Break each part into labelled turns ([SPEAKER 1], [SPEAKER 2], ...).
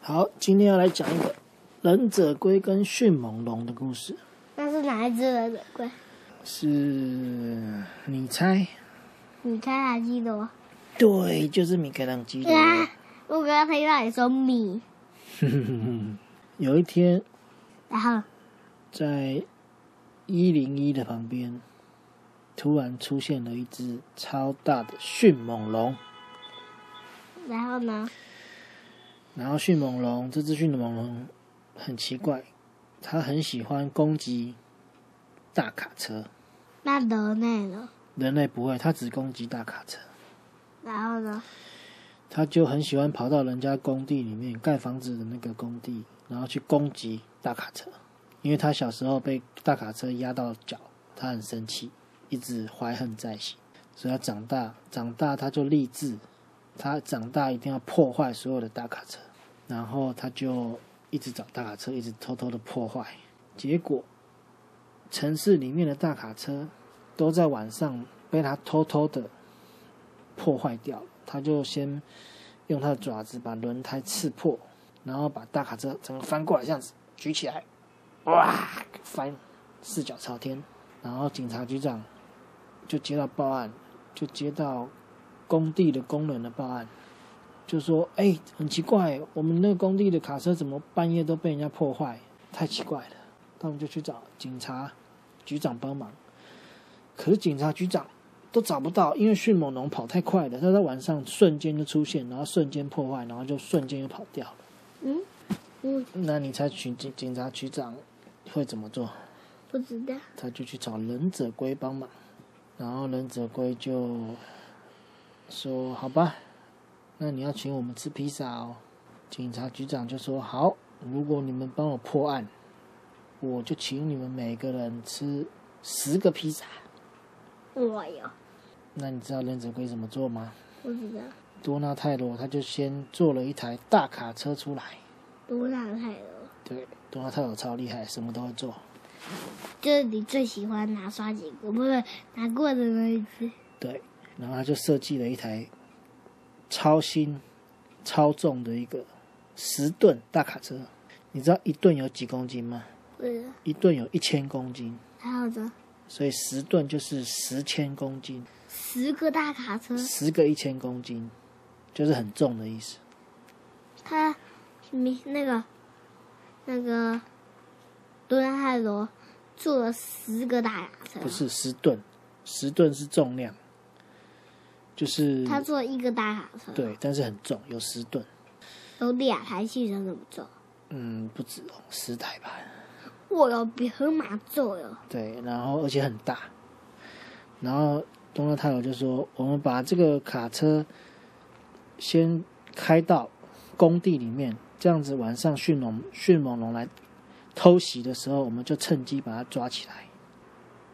[SPEAKER 1] 好，今天要来讲一个忍者龟跟迅猛龙的故事。
[SPEAKER 2] 那是哪一只忍者龟？
[SPEAKER 1] 是你猜？
[SPEAKER 2] 你猜还记得吗？
[SPEAKER 1] 对，就是米开朗基罗。
[SPEAKER 2] 啊！我刚刚听到你说米，
[SPEAKER 1] 有一天，
[SPEAKER 2] 然后
[SPEAKER 1] 在一零一的旁边，突然出现了一只超大的迅猛龙。
[SPEAKER 2] 然后呢？
[SPEAKER 1] 然后迅猛龙这只迅猛龙很奇怪，它很喜欢攻击大卡车。
[SPEAKER 2] 那人类呢？
[SPEAKER 1] 人类不会，它只攻击大卡车。
[SPEAKER 2] 然后呢？
[SPEAKER 1] 他就很喜欢跑到人家工地里面盖房子的那个工地，然后去攻击大卡车。因为他小时候被大卡车压到脚，他很生气，一直怀恨在心。所以他长大，长大他就立志，他长大一定要破坏所有的大卡车。然后他就一直找大卡车，一直偷偷的破坏。结果，城市里面的大卡车都在晚上被他偷偷的破坏掉了。他就先用他的爪子把轮胎刺破，然后把大卡车整个翻过来，这样子举起来，哇，翻四脚朝天。然后警察局长就接到报案，就接到工地的工人的报案。就说：“哎，很奇怪，我们那个工地的卡车怎么半夜都被人家破坏？太奇怪了。”他们就去找警察局长帮忙，可是警察局长都找不到，因为迅猛龙跑太快了，他在晚上瞬间就出现，然后瞬间破坏，然后就瞬间又跑掉了。
[SPEAKER 2] 嗯，嗯，
[SPEAKER 1] 那你猜警警警察局长会怎么做？
[SPEAKER 2] 不知道。
[SPEAKER 1] 他就去找忍者龟帮忙，然后忍者龟就说：“好吧。”那你要请我们吃披萨哦，警察局长就说好，如果你们帮我破案，我就请你们每个人吃十个披萨。
[SPEAKER 2] 我有。
[SPEAKER 1] 那你知道忍者龟怎么做吗？
[SPEAKER 2] 不知道。
[SPEAKER 1] 多纳泰罗他就先做了一台大卡车出来。
[SPEAKER 2] 多纳泰罗。
[SPEAKER 1] 对，多纳泰罗超厉害，什么都会做。
[SPEAKER 2] 就是你最喜欢拿刷子，我不是拿过的那一只。
[SPEAKER 1] 对，然后他就设计了一台。超新、超重的一个十吨大卡车，你知道一吨有几公斤吗？
[SPEAKER 2] 对。
[SPEAKER 1] 一吨有一千公斤。
[SPEAKER 2] 还有的。
[SPEAKER 1] 所以十吨就是十千公斤。
[SPEAKER 2] 十个大卡车。
[SPEAKER 1] 十个一千公斤，就是很重的意思。
[SPEAKER 2] 他，米那个，那个，多纳泰罗做了十个大卡车。
[SPEAKER 1] 不是十吨，十吨是重量。就是
[SPEAKER 2] 他坐一个大卡车，
[SPEAKER 1] 对，但是很重，有十吨，
[SPEAKER 2] 有两台汽车这么重？
[SPEAKER 1] 嗯，不止哦，十台吧。
[SPEAKER 2] 我有比河马重哟。
[SPEAKER 1] 对，然后而且很大。然后东乐太友就说：“我们把这个卡车先开到工地里面，这样子晚上迅猛迅猛龙来偷袭的时候，我们就趁机把它抓起来。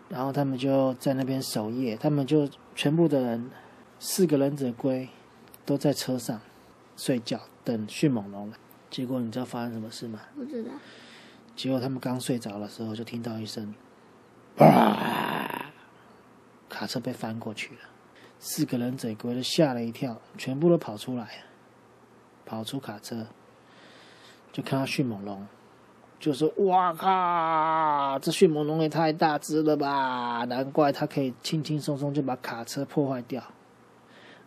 [SPEAKER 1] 然后他们就在那边守夜，他们就全部的人。”四个忍者龟都在车上睡觉，等迅猛龙来。结果你知道发生什么事吗？
[SPEAKER 2] 不知道。
[SPEAKER 1] 结果他们刚睡着的时候，就听到一声“啊”，卡车被翻过去了。四个忍者龟都吓了一跳，全部都跑出来，跑出卡车，就看到迅猛龙，就说：“哇靠，这迅猛龙也太大只了吧！难怪它可以轻轻松松就把卡车破坏掉。”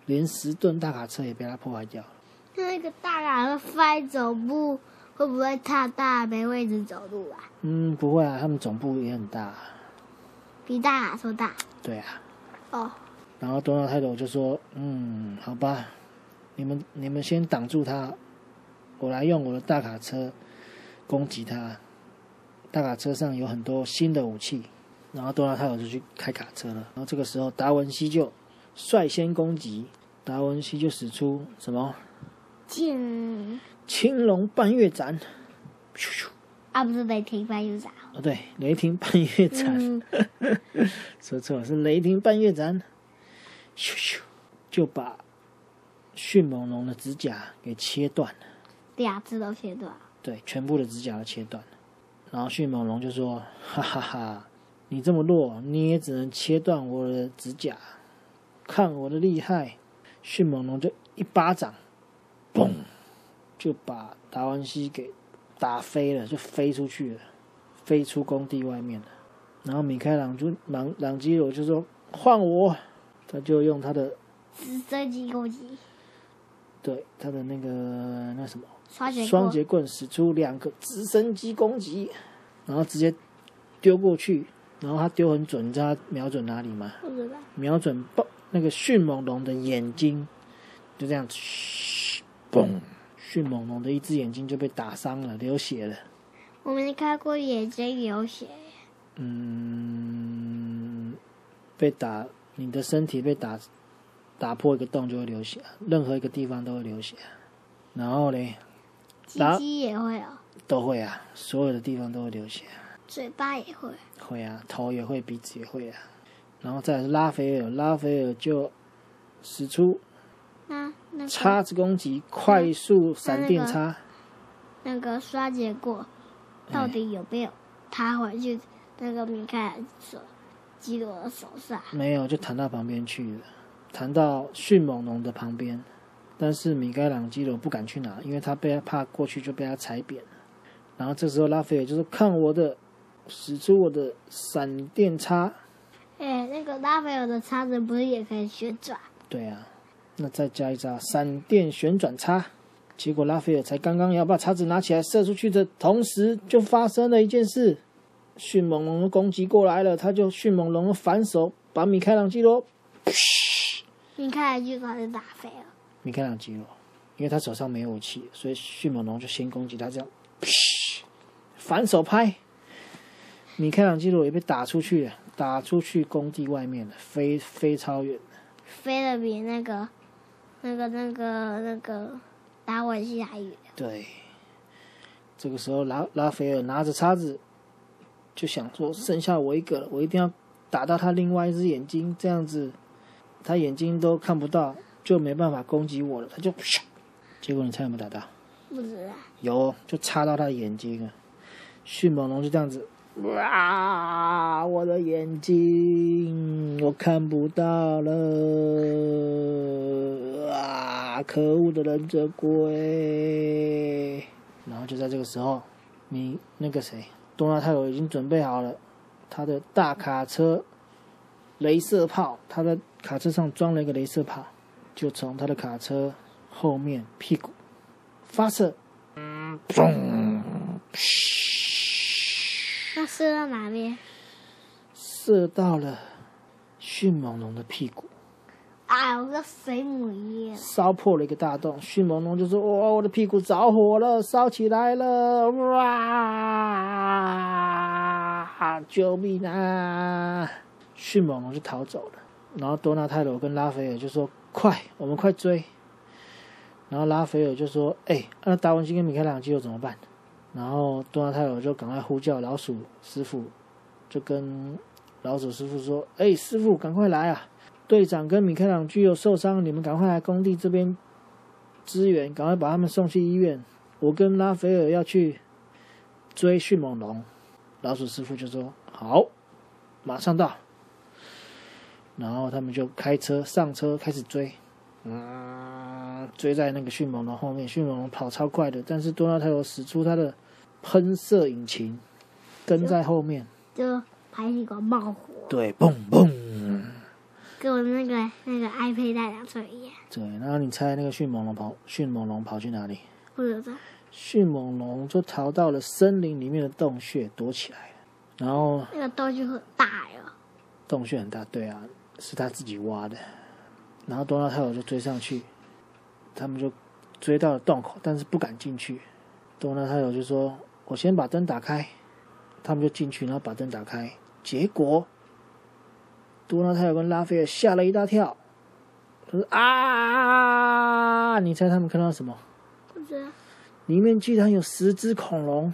[SPEAKER 1] 连十吨大卡车也被他破坏掉了。
[SPEAKER 2] 那个大卡车翻走不会不会太大，没位置走路啊？
[SPEAKER 1] 嗯，不会啊，他们总部也很大，
[SPEAKER 2] 比大卡车大。
[SPEAKER 1] 对啊。
[SPEAKER 2] 哦。
[SPEAKER 1] 然后多纳泰罗就说：“嗯，好吧，你们你们先挡住他，我来用我的大卡车攻击他。大卡车上有很多新的武器。”然后多纳泰罗就去开卡车了。然后这个时候达文西就率先攻击。达文西就使出什么？
[SPEAKER 2] 剑
[SPEAKER 1] 青龙半月斩，
[SPEAKER 2] 咻咻！啊，不是雷霆半月斩。
[SPEAKER 1] 哦，对，雷霆半月斩。说错了，是雷霆半月斩。咻咻，就把迅猛龙的指甲给切断了。
[SPEAKER 2] 两只都切断。
[SPEAKER 1] 对，全部的指甲都切断了。然后迅猛龙就说：“哈哈哈，你这么弱，你也只能切断我的指甲，看我的厉害！”迅猛龙就一巴掌，嘣，就把达文西给打飞了，就飞出去了，飞出工地外面了。然后米开朗就朗朗基罗就说：“换我！”他就用他的
[SPEAKER 2] 直升机攻击，
[SPEAKER 1] 对他的那个那什么双节棍使出两个直升机攻击，然后直接丢过去，然后他丢很准，你知道他瞄准哪里吗？
[SPEAKER 2] 不知道，
[SPEAKER 1] 瞄准爆那个迅猛龙的眼睛，就这样，嘘嘣，迅猛龙的一只眼睛就被打伤了，流血了。
[SPEAKER 2] 我没看过眼睛流血，
[SPEAKER 1] 嗯，被打，你的身体被打打破一个洞就会流血，任何一个地方都会流血。然后嘞，
[SPEAKER 2] 鸡鸡也会哦，
[SPEAKER 1] 都会啊，所有的地方都会流血。
[SPEAKER 2] 嘴巴也会，
[SPEAKER 1] 会啊，头也会，鼻子也会啊。然后再来是拉斐尔，拉斐尔就使出叉子攻击，快速闪电叉。
[SPEAKER 2] 那个刷结果到底有没有弹回去那个米开朗手基罗的手上？
[SPEAKER 1] 没有，就弹到旁边去了，弹到迅猛龙的旁边。但是米开朗基罗不敢去拿，因为他被他怕过去就被他踩扁了。然后这时候拉斐尔就说：“看我的，使出我的闪电叉。
[SPEAKER 2] 哎、那个拉斐尔的叉子不是也可以旋转？”
[SPEAKER 1] 对啊，那再加一张闪电旋转叉。结果拉斐尔才刚刚要把叉子拿起来射出去的同时，就发生了一件事：迅猛龙的攻击过来了，他就迅猛龙的反手把米开朗基罗，
[SPEAKER 2] 米开朗基罗是打飞了，
[SPEAKER 1] 米开朗基罗，因为他手上没有武器，所以迅猛龙就先攻击他，这样，反手拍，米开朗基罗也被打出去了，打出去工地外面了，飞飞超远。
[SPEAKER 2] 飞得比那个、那个、那个、那个达文西还远。
[SPEAKER 1] 对，这个时候拉拉斐尔拿着叉子，就想说剩下我一个了，我一定要打到他另外一只眼睛，这样子他眼睛都看不到，就没办法攻击我了。他就，结果你猜有没有打到？
[SPEAKER 2] 不知道，
[SPEAKER 1] 有，就插到他的眼睛了。迅猛龙就这样子，哇！我的眼睛我看不到了，啊！可恶的忍者龟！然后就在这个时候，你那个谁，多纳泰罗已经准备好了他的大卡车镭射炮，他的卡车上装了一个镭射炮，就从他的卡车后面屁股发射。砰！
[SPEAKER 2] 那射到哪边？
[SPEAKER 1] 射到了迅猛龙的屁股，
[SPEAKER 2] 啊，有个水母一样。
[SPEAKER 1] 烧破了一个大洞。迅猛龙就说：“哇，我的屁股着火了，烧起来了！哇，救命啊！”迅猛龙就逃走了。然后多纳泰罗跟拉斐尔就说：“快，我们快追！”然后拉斐尔就说：“哎、那达文西跟米开朗基罗怎么办？”然后多纳泰罗就赶快呼叫老鼠师傅，就跟老鼠师傅说：“哎、师傅，赶快来啊！队长跟米开朗基罗受伤，你们赶快来工地这边支援，赶快把他们送去医院。我跟拉斐尔要去追迅猛龙。”老鼠师傅就说：“好，马上到。”然后他们就开车上车开始追，嗯，追在那个迅猛龙后面。迅猛龙跑超快的，但是多纳泰罗使出他的喷射引擎，跟在后面。
[SPEAKER 2] 就排一个冒火，
[SPEAKER 1] 对，嘣嘣。
[SPEAKER 2] 跟我那个那个 iPad 大两岁一样。
[SPEAKER 1] 对，然后你猜那个迅猛龙跑，迅猛龙跑去哪里？
[SPEAKER 2] 不知道，
[SPEAKER 1] 迅猛龙就逃到了森林里面的洞穴躲起来了。然后
[SPEAKER 2] 那个洞穴很大哟。
[SPEAKER 1] 洞穴很大，对啊，是他自己挖的。然后多纳泰罗就追上去，他们就追到了洞口，但是不敢进去。多纳泰罗就说：“我先把灯打开。”他们就进去，然后把灯打开。结果多纳泰罗跟拉斐尔吓了一大跳，他说：“啊！”你猜他们看到什么？
[SPEAKER 2] 不知道，
[SPEAKER 1] 里面居然有十只恐龙，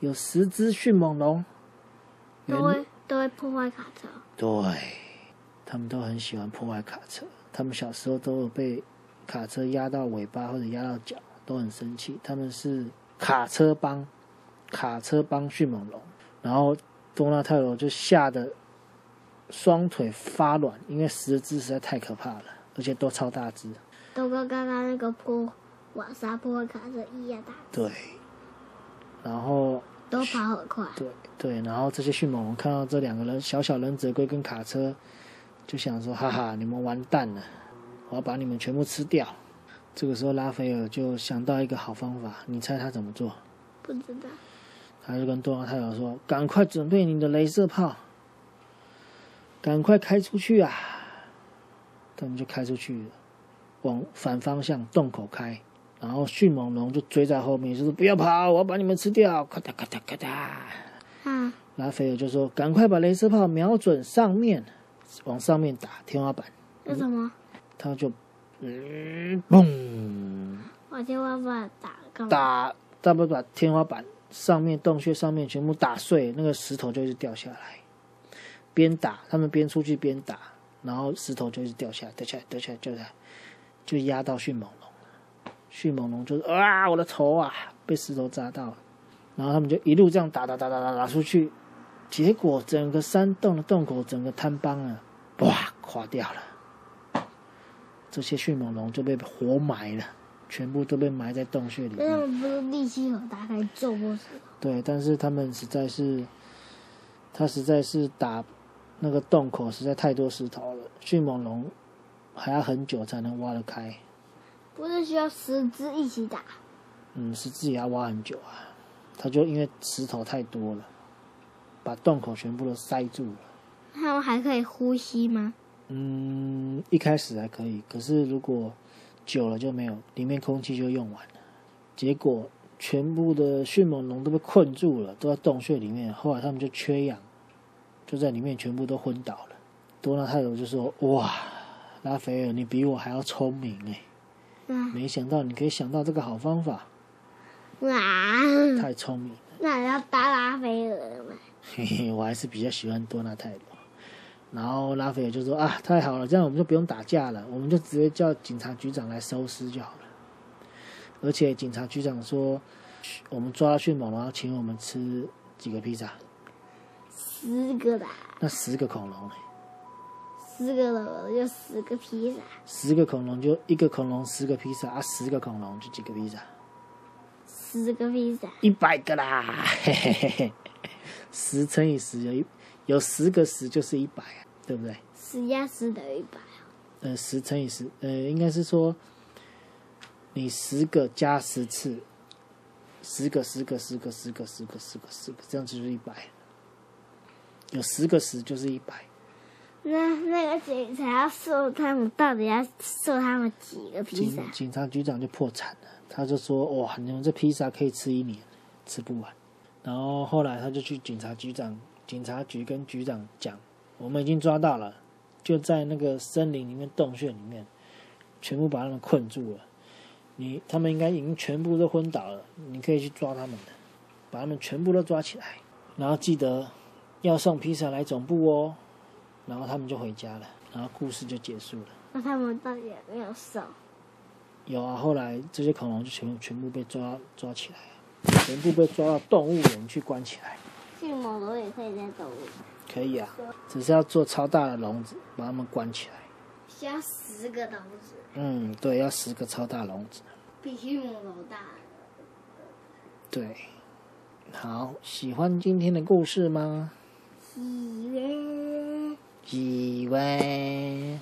[SPEAKER 1] 有十只迅猛龙。原
[SPEAKER 2] 都会都会破坏卡车。
[SPEAKER 1] 对，他们都很喜欢破坏卡车。他们小时候都有被卡车压到尾巴或者压到脚，都很生气。他们是卡车帮，卡车帮迅猛龙，然后多纳泰罗就吓得双腿发软，因为十只实在太可怕了，而且都超大只。
[SPEAKER 2] 都跟刚刚那个坡瓦沙坡卡车一样大，
[SPEAKER 1] 对，然后
[SPEAKER 2] 都跑很快。
[SPEAKER 1] 对对，然后这些迅猛龙看到这两个人小小忍者龟跟卡车，就想说：哈哈，你们完蛋了，我要把你们全部吃掉。这个时候，拉斐尔就想到一个好方法，你猜他怎么做？
[SPEAKER 2] 不知道，
[SPEAKER 1] 他就跟多拉泰尔说：“赶快准备你的镭射炮，赶快开出去啊！”他们就开出去了，往反方向洞口开，然后迅猛龙就追在后面，就说：“不要跑，我要把你们吃掉！”咔嗒咔嗒咔嗒。
[SPEAKER 2] 啊，
[SPEAKER 1] 拉斐尔就说：“赶快把镭射炮瞄准上面，往上面打天花板。
[SPEAKER 2] 为什么？”
[SPEAKER 1] 他就，嗯，嘣，
[SPEAKER 2] 我天花板打干嘛？
[SPEAKER 1] 打，他不把天花板上面洞穴上面全部打碎，那个石头就一直掉下来。边打，他们边出去边打，然后石头就一直掉下来，掉下来，掉下来，掉下来，就压到迅猛龙。迅猛龙就是啊，我的头啊，被石头砸到了。然后他们就一路这样打打打打打打出去，结果整个山洞的洞口整个坍崩了，哇，垮掉了。这些迅猛龙就被活埋了，全部都被埋在洞穴里面。
[SPEAKER 2] 们不是力气很大，可以揍过石头。
[SPEAKER 1] 对，但是他们实在是，他实在是打那个洞口实在太多石头了，迅猛龙还要很久才能挖得开。
[SPEAKER 2] 不是需要十只一起打？
[SPEAKER 1] 嗯，十只也要挖很久啊。他就因为石头太多了，把洞口全部都塞住了。
[SPEAKER 2] 他们还可以呼吸吗？
[SPEAKER 1] 嗯，一开始还可以，可是如果久了就没有，里面空气就用完了。结果全部的迅猛龙都被困住了，都在洞穴里面。后来他们就缺氧，就在里面全部都昏倒了。多纳泰罗就说：“哇，拉斐尔，你比我还要聪明哎！
[SPEAKER 2] 啊
[SPEAKER 1] 没想到你可以想到这个好方法，
[SPEAKER 2] 哇！
[SPEAKER 1] 太聪明了。”
[SPEAKER 2] 那你要打拉斐尔了吗？
[SPEAKER 1] 嘿嘿，我还是比较喜欢多纳泰罗。然后拉斐尔就说：“啊，太好了，这样我们就不用打架了，我们就直接叫警察局长来收尸就好了。而且警察局长说，我们抓到迅猛龙要请我们吃几个披萨，
[SPEAKER 2] 十个吧，
[SPEAKER 1] 那十个恐龙呢？
[SPEAKER 2] 十个恐龙就十个披萨，
[SPEAKER 1] 十个恐龙就一个恐龙十个披萨啊，十个恐龙就几个披萨，
[SPEAKER 2] 十个披萨，
[SPEAKER 1] 一百个啦！嘿嘿嘿嘿，十乘以十有一有十个十就是一百啊，对不对？
[SPEAKER 2] 十加十等于一百。
[SPEAKER 1] 呃，十乘以十，呃，应该是说，你十个加十次，十个，十个，十个，十个，十个，十个，十个，这样子就是一百。有十个十就是一百。
[SPEAKER 2] 那那个警察要收他们，到底要收他们几个披萨
[SPEAKER 1] 警？警察局长就破产了，他就说：“哇，你们这披萨可以吃一年，吃不完。”然后后来他就去警察局长、警察局跟局长讲：“我们已经抓到了，就在那个森林里面洞穴里面，全部把他们困住了。你他们应该已经全部都昏倒了，你可以去抓他们的，把他们全部都抓起来，然后记得要送披萨来总部哦。”然后他们就回家了，然后故事就结束了。
[SPEAKER 2] 那他们到底有没有送？
[SPEAKER 1] 有啊，后来这些恐龙就全部全部被抓抓起来了，全部被抓到动物园去关起来。
[SPEAKER 2] 迅猛龙也可以在动物园，
[SPEAKER 1] 可以啊，只是要做超大的笼子，把它们关起来。
[SPEAKER 2] 需要十个笼子，
[SPEAKER 1] 嗯，对，要十个超大笼子。
[SPEAKER 2] 比迅猛龙大。
[SPEAKER 1] 对，好，喜欢今天的故事吗？
[SPEAKER 2] 几位
[SPEAKER 1] 几位